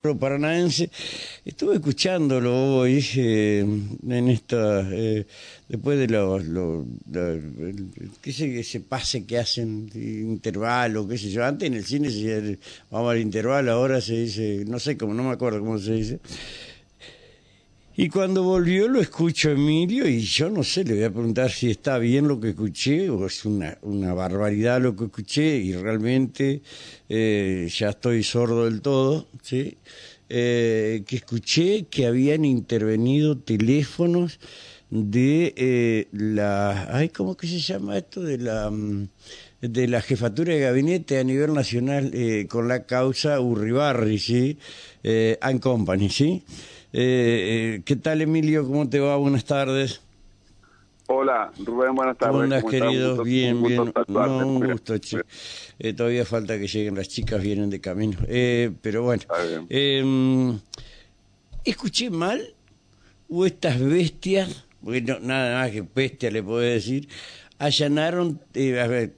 paranaense. Estuve escuchándolo hoy eh, en esta, eh, después de lo, lo, qué sé, ese pase que hacen, intervalo, qué sé yo. Antes en el cine se decía, vamos al intervalo, ahora se dice, no sé cómo, no me acuerdo cómo se dice. Y cuando volvió lo escucho Emilio y yo no sé, le voy a preguntar si está bien lo que escuché o es una, una barbaridad lo que escuché y realmente eh, ya estoy sordo del todo, ¿sí? Eh, que escuché que habían intervenido teléfonos de eh, la... Ay, ¿Cómo que se llama esto? De la mm, de la jefatura de gabinete a nivel nacional con la causa Urribarri, ¿sí? And Company, ¿sí? Eh, eh, ¿Qué tal, Emilio? ¿Cómo te va? Buenas tardes. Hola, Rubén, buenas tardes. ¿Cómo andas, querido? bien, bien. No, un gusto. Eh, todavía falta que lleguen las chicas, vienen de camino. Eh, pero bueno. Eh, ¿Escuché mal? ¿O estas bestias, bueno, nada más que bestia le puedo decir, allanaron, eh, a ver,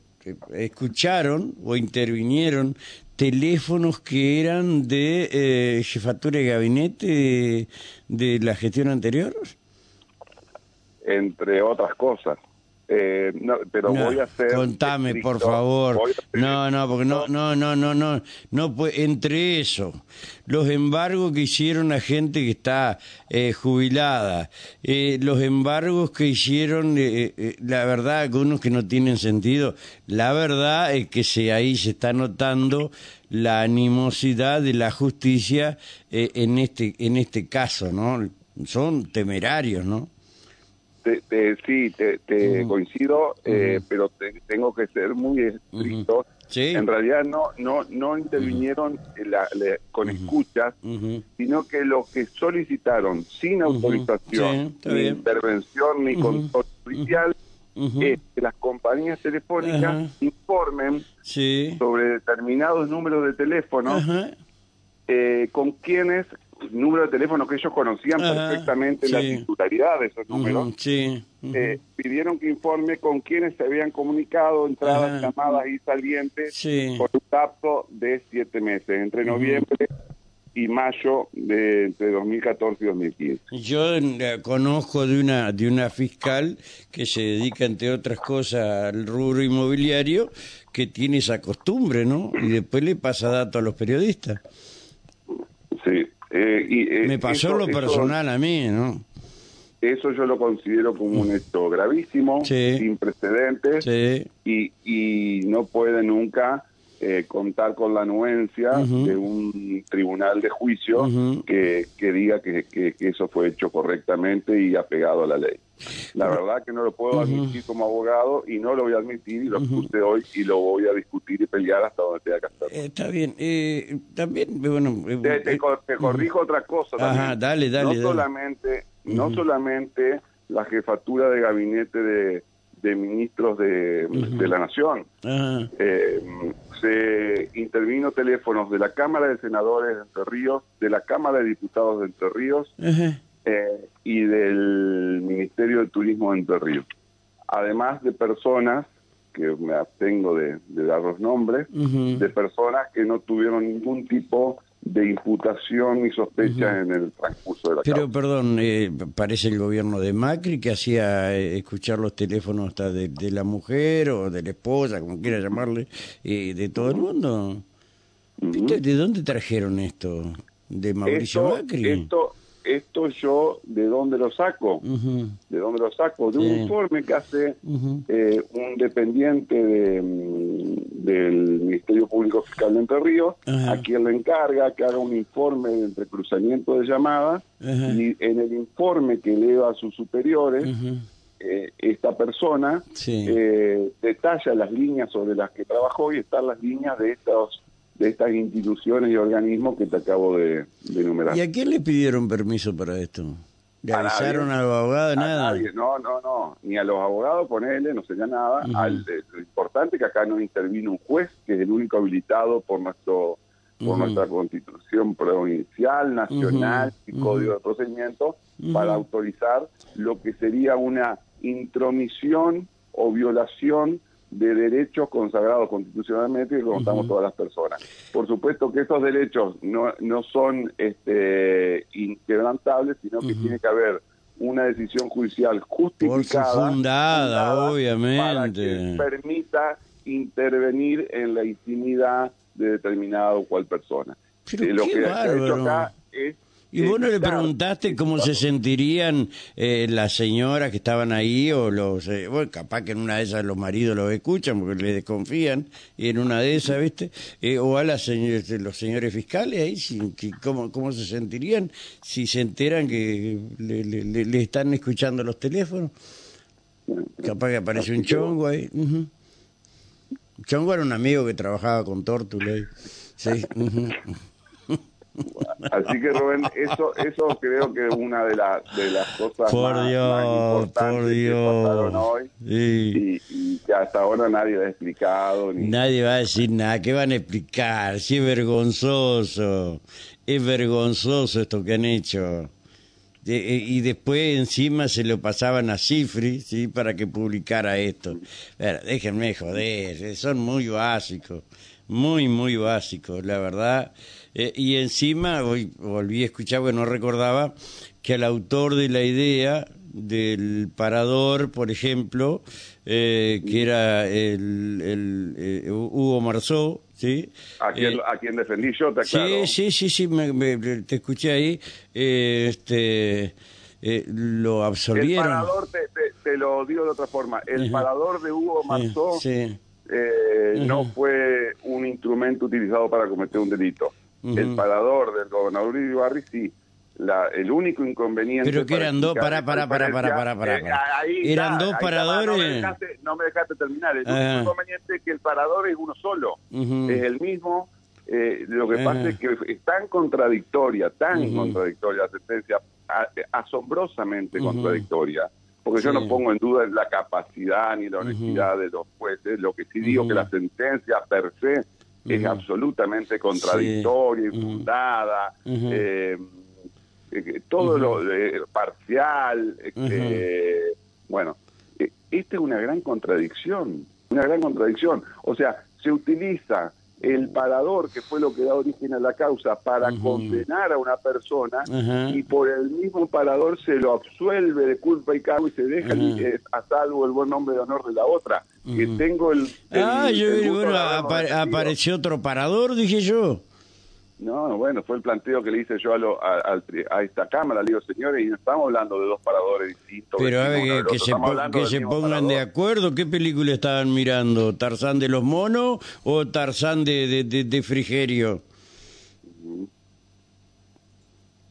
escucharon o intervinieron teléfonos que eran de eh, jefatura de gabinete de, de, la gestión anterior? Entre otras cosas. Eh, no, pero no, voy a hacer. Contame, estricto, por favor. No, no, porque no, no, no, no, no, no puede, entre eso, los embargos que hicieron a gente que está eh, jubilada, eh, los embargos que hicieron, eh, eh, la verdad, algunos que no tienen sentido, la verdad es que se, ahí se está notando la animosidad de la justicia eh, en este, en este caso, ¿no? Son temerarios, ¿no? Te, te, sí, te, te uh -huh. coincido, eh, uh -huh. pero te, tengo que ser muy estricto. Uh -huh. ¿Sí? En realidad no no no intervinieron la, la, con escuchas, sino que los que solicitaron sin autorización, sí, ni intervención, ni control judicial, es que las compañías telefónicas informen sí. sobre determinados números de teléfono eh, con quienes número de teléfono que ellos conocían Ajá, perfectamente sí. la titularidad de esos números, uh -huh, sí, uh -huh. eh, pidieron que informe con quienes se habían comunicado, entradas, Ajá. llamadas y salientes sí. por un lapso de siete meses, entre noviembre y mayo de entre 2014 y 2015. Yo eh, conozco de una de una fiscal que se dedica entre otras cosas al rubro inmobiliario que tiene esa costumbre, ¿no? Y después le pasa datos a los periodistas. Eh, y, eh, Me pasó eso, lo personal eso, a mí, ¿no? Eso yo lo considero como un hecho gravísimo, sí. sin precedentes, sí. y, y no puede nunca eh, contar con la anuencia uh -huh. de un tribunal de juicio uh -huh. que, que, diga que, que, que, eso fue hecho correctamente y apegado a la ley. La verdad que no lo puedo admitir uh -huh. como abogado y no lo voy a admitir y lo puse hoy y lo voy a discutir y pelear hasta donde tenga que hacerlo. Eh, está bien. Eh, también, bueno... Eh, te, te, te, corrijo otra cosa también. Ajá, dale, dale. No dale. solamente, no solamente la jefatura de gabinete de, de ministros de, de la Nación. Eh, se intervino teléfonos de la Cámara de Senadores de Entre Ríos, de la Cámara de Diputados de Entre Ríos eh, y del Ministerio de Turismo de Entre Ríos. Además de personas, que me abstengo de, de dar los nombres, de personas que no tuvieron ningún tipo de imputación y sospecha uh -huh. en el transcurso de la Pero, causa. perdón, eh, parece el gobierno de Macri que hacía eh, escuchar los teléfonos hasta de, de, la mujer o de la esposa, como quiera llamarle, eh, de todo el mundo. Uh -huh. ¿De dónde trajeron esto? ¿De Mauricio esto, Macri? Esto, esto yo, ¿de dónde lo saco? Uh -huh. ¿De dónde lo saco? De sí. un informe que hace uh -huh. eh, un dependiente de, del Ministerio Público Fiscal de Entre Ríos, uh -huh. a quien le encarga que haga un informe de entrecruzamiento de llamadas, y en el informe que eleva a sus superiores, eh, esta persona sí. eh, detalla las líneas sobre las que trabajó y están las líneas de estos de estas instituciones y organismos que te acabo de, de, enumerar. ¿Y a quién le pidieron permiso para esto? ¿Le a avisaron nadie, a los abogados? A nada. Nadie. No, no, no. Ni a los abogados, ponele, no sería nada. Uh -huh. Al, lo importante es que acá no intervino un juez, que es el único habilitado por nuestro por uh -huh. nuestra constitución provincial, nacional uh -huh. y código de procedimiento para autorizar lo que sería una intromisión o violación de derechos consagrados constitucionalmente que contamos todas las personas. Por supuesto que esos derechos no, no son este, inquebrantables, sino que tiene que haber una decisión judicial justificada, fundada, obviamente, para que permita intervenir en la intimidad de determinada o cual persona. Pero eh, lo que ha hecho acá es ¿Y vos no le preguntaste cómo se sentirían eh, las señoras que estaban ahí o los... Eh, bueno, capaz que en una de esas los maridos los escuchan porque les desconfían y en una de esas, ¿viste? Eh, o a las este, los señores fiscales ahí, ¿cómo, ¿cómo se sentirían si se enteran que le, están escuchando los teléfonos? Capaz que aparece un chongo ahí. Chongo era un amigo que trabajaba con Tortula. Sí. Así que Rubén, eso, eso creo que es una de, las de las cosas por más, Dios, por Dios. hoy y, que hasta ahora nadie ha explicado. Nadie va a decir nada, ¿qué van a explicar? Si es vergonzoso, es vergonzoso esto que han hecho. Eh, y después encima se lo pasaban a Cifri, ¿sí? Para que publicara esto. déjenme joder, son muy básicos, muy, muy básicos, la verdad. Eh, y encima, hoy volví a escuchar, porque no recordaba, que el autor de la idea del parador, por ejemplo, eh, que era el, el eh, Hugo Marzó, ¿sí? A quien, a quien defendí yo, te aclaro. Sí, sí, sí, sí te escuché ahí. este lo absolvieron. El parador, te, te, lo digo de otra forma, el parador de Hugo Marzó no fue un instrumento utilizado para cometer un delito el parador del gobernador Ibarri, sí. La, el único inconveniente. Pero que eran dos, para, para, para, para, para, para. Eh, eran dos paradores. no, me dejaste, terminar. El único inconveniente es que el parador es uno solo. Es el mismo. Eh, lo que pasa es que es tan contradictoria, tan contradictoria la sentencia, asombrosamente contradictoria. Porque yo no pongo en duda la capacidad ni la honestidad de los jueces. Lo que sí digo que la sentencia per se es absolutamente contradictoria, y infundada, eh, eh, todo lo eh, parcial. bueno, esta es una gran contradicción, una gran contradicción. O sea, se utiliza el parador, que fue lo que da origen a la causa, para condenar a una persona y por el mismo parador se lo absuelve de culpa y cargo y se deja a salvo el buen nombre de honor de la otra. Que tengo el... ah, yo bueno, apareció otro parador, dije yo. No, bueno, fue el planteo que le hice yo a, a, esta Cámara. Le digo, señores, y no estamos hablando de dos paradores distintos. Pero a ver, que, se, que se pongan de acuerdo. ¿Qué película estaban mirando? ¿Tarzán de los monos o Tarzán de, de, Frigerio?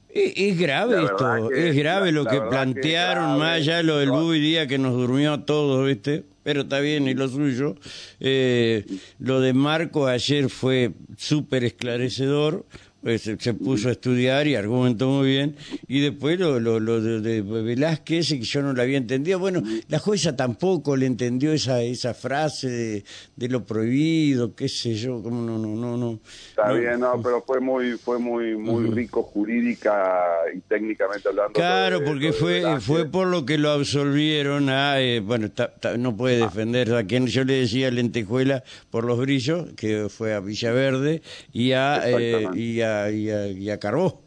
Es, grave esto, es grave lo que plantearon, más allá lo del Bubi Día que nos durmió a todos, ¿viste? Pero está bien, y lo suyo. Eh, lo de Marco ayer fue súper esclarecedor. Pues, se, puso a estudiar y argumentó muy bien. Y después lo, lo, lo de, Velázquez, que yo no lo había entendido. Bueno, la jueza tampoco le entendió esa, esa frase de, de lo prohibido, qué sé yo, como no, no, no, no. Está bien, no, pero fue muy, fue muy, muy rico jurídica y técnicamente hablando. Claro, porque fue, fue por lo que lo absolvieron a, eh, bueno, no puede ah. defender a quien yo le decía lentejuela por los brillos, que fue a Villaverde, y a, eh, y a y a, Carbó.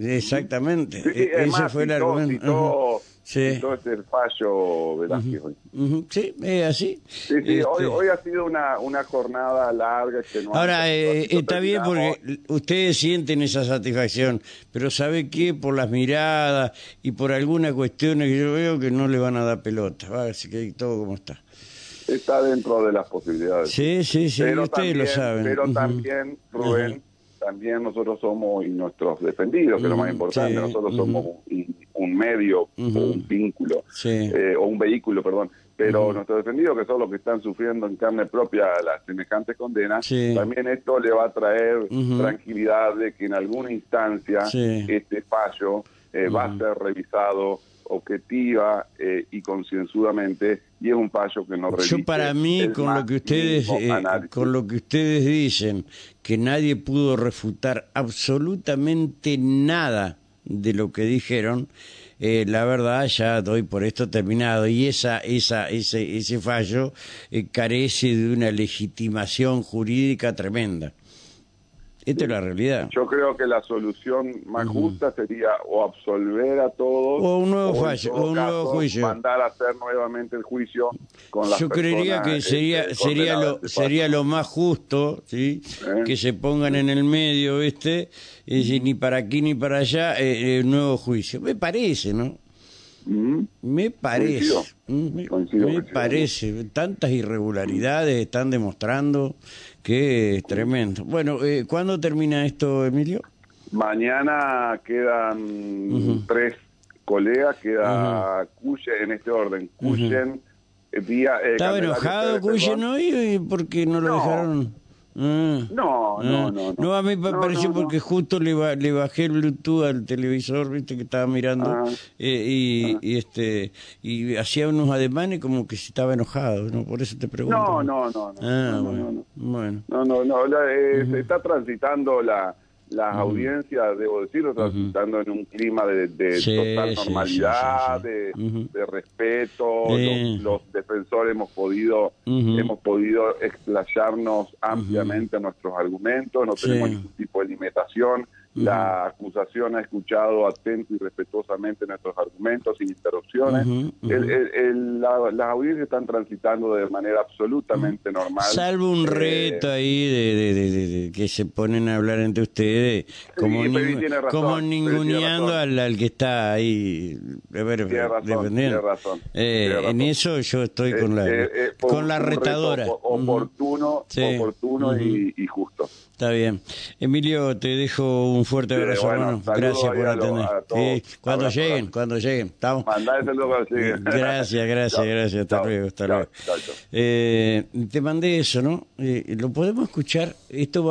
Exactamente. E-, ese fue el argumento. Sí. Todo ese fallo Velázquez Sí, es así. Sí, sí, hoy, este hoy ha sido una, una jornada larga. Que no Ahora, eh, está bien porque ustedes sienten esa satisfacción, pero ¿sabe qué? Por las miradas y por algunas cuestiones que yo veo que no le van a dar pelota. Va, así que todo como está. Está dentro de las posibilidades. Sí, sí, sí, ustedes lo saben. Pero también, Rubén, también nosotros somos, y nuestros defendidos, que es lo más importante, nosotros somos un, medio o un vínculo, eh, o un vehículo, perdón, pero nuestros defendidos, que son los que están sufriendo en carne propia las semejantes condenas, también esto le va a traer tranquilidad de que en alguna instancia este fallo eh, va a ser revisado objetiva eh, y concienzudamente y es un fallo que no Yo para mí con lo que ustedes eh, con lo que ustedes dicen que nadie pudo refutar absolutamente nada de lo que dijeron, eh, la verdad ya doy por esto terminado. Y esa esa ese ese fallo eh, carece de una legitimación jurídica tremenda esta es la realidad. Yo creo que la solución más justa sería o absolver a todos o un nuevo fallo, o un nuevo juicio, mandar a hacer nuevamente el juicio con las Yo creería que sería este, sería lo sería lo más justo, ¿sí? ¿Eh? Que se pongan en el medio, ¿viste? Es decir, ni para aquí ni para allá eh, el nuevo juicio. Me parece, ¿no? ¿Mm? Me parece, Coincido. Mm, me, Coincido, me coincido. parece, tantas irregularidades están demostrando que es tremendo. Bueno, eh, ¿cuándo termina esto, Emilio? Mañana quedan tres colegas, queda Cuyen en este orden. Cuyen, eh, vía... eh, ¿Estaba enojado Cuyen hoy? ¿Por qué no lo No. dejaron? Ah. No, Ah, no, no, no. a mí me No, pareció porque justo le, ba- le bajé el Bluetooth al televisor, viste que estaba mirando Ah. eh, y, y este y hacía unos ademanes como que si estaba enojado, ¿no? Por eso te pregunto. No, no, no, no. Ah, no, no, bueno, no, no. bueno. No, no, no, la- eh, se está transitando la, las audiencias, debo decirlo, transitando en un clima de, de Sí, total normalidad, sí, sí, sí. De, respeto. Los, los defensores hemos podido hemos podido explayarnos ampliamente en nuestros argumentos, no tenemos ningún tipo de limitación. La acusación ha escuchado atento y respetuosamente nuestros argumentos sin interrupciones. Ujú, ujú. El- el- el- la- las audiencias están transitando de manera absolutamente normal. Salvo un Eh, reto ahí de, de- de- de- que se ponen a hablar entre ustedes, como, tiene razón, como ninguneando al, al que está ahí a ver, Tiene razón, tiene razón, Eh, tiene razón. En eso yo estoy Eh, con la, eh, eh, con la retadora. Oportuno, Sí. oportuno y, y justo. Está bien. Emilio, te dejo un fuerte Sí, abrazo, bueno, hermano. Gracias por lo- atender. Sí, cuando Abrazo, lleguen, abrazo. cuando lleguen. Estamos. Gracias, gracias, gracias. Hasta Chao, luego, hasta chao, luego. chao, chao. Eh, te mandé eso, ¿no? Eh, ¿Lo podemos escuchar? Esto va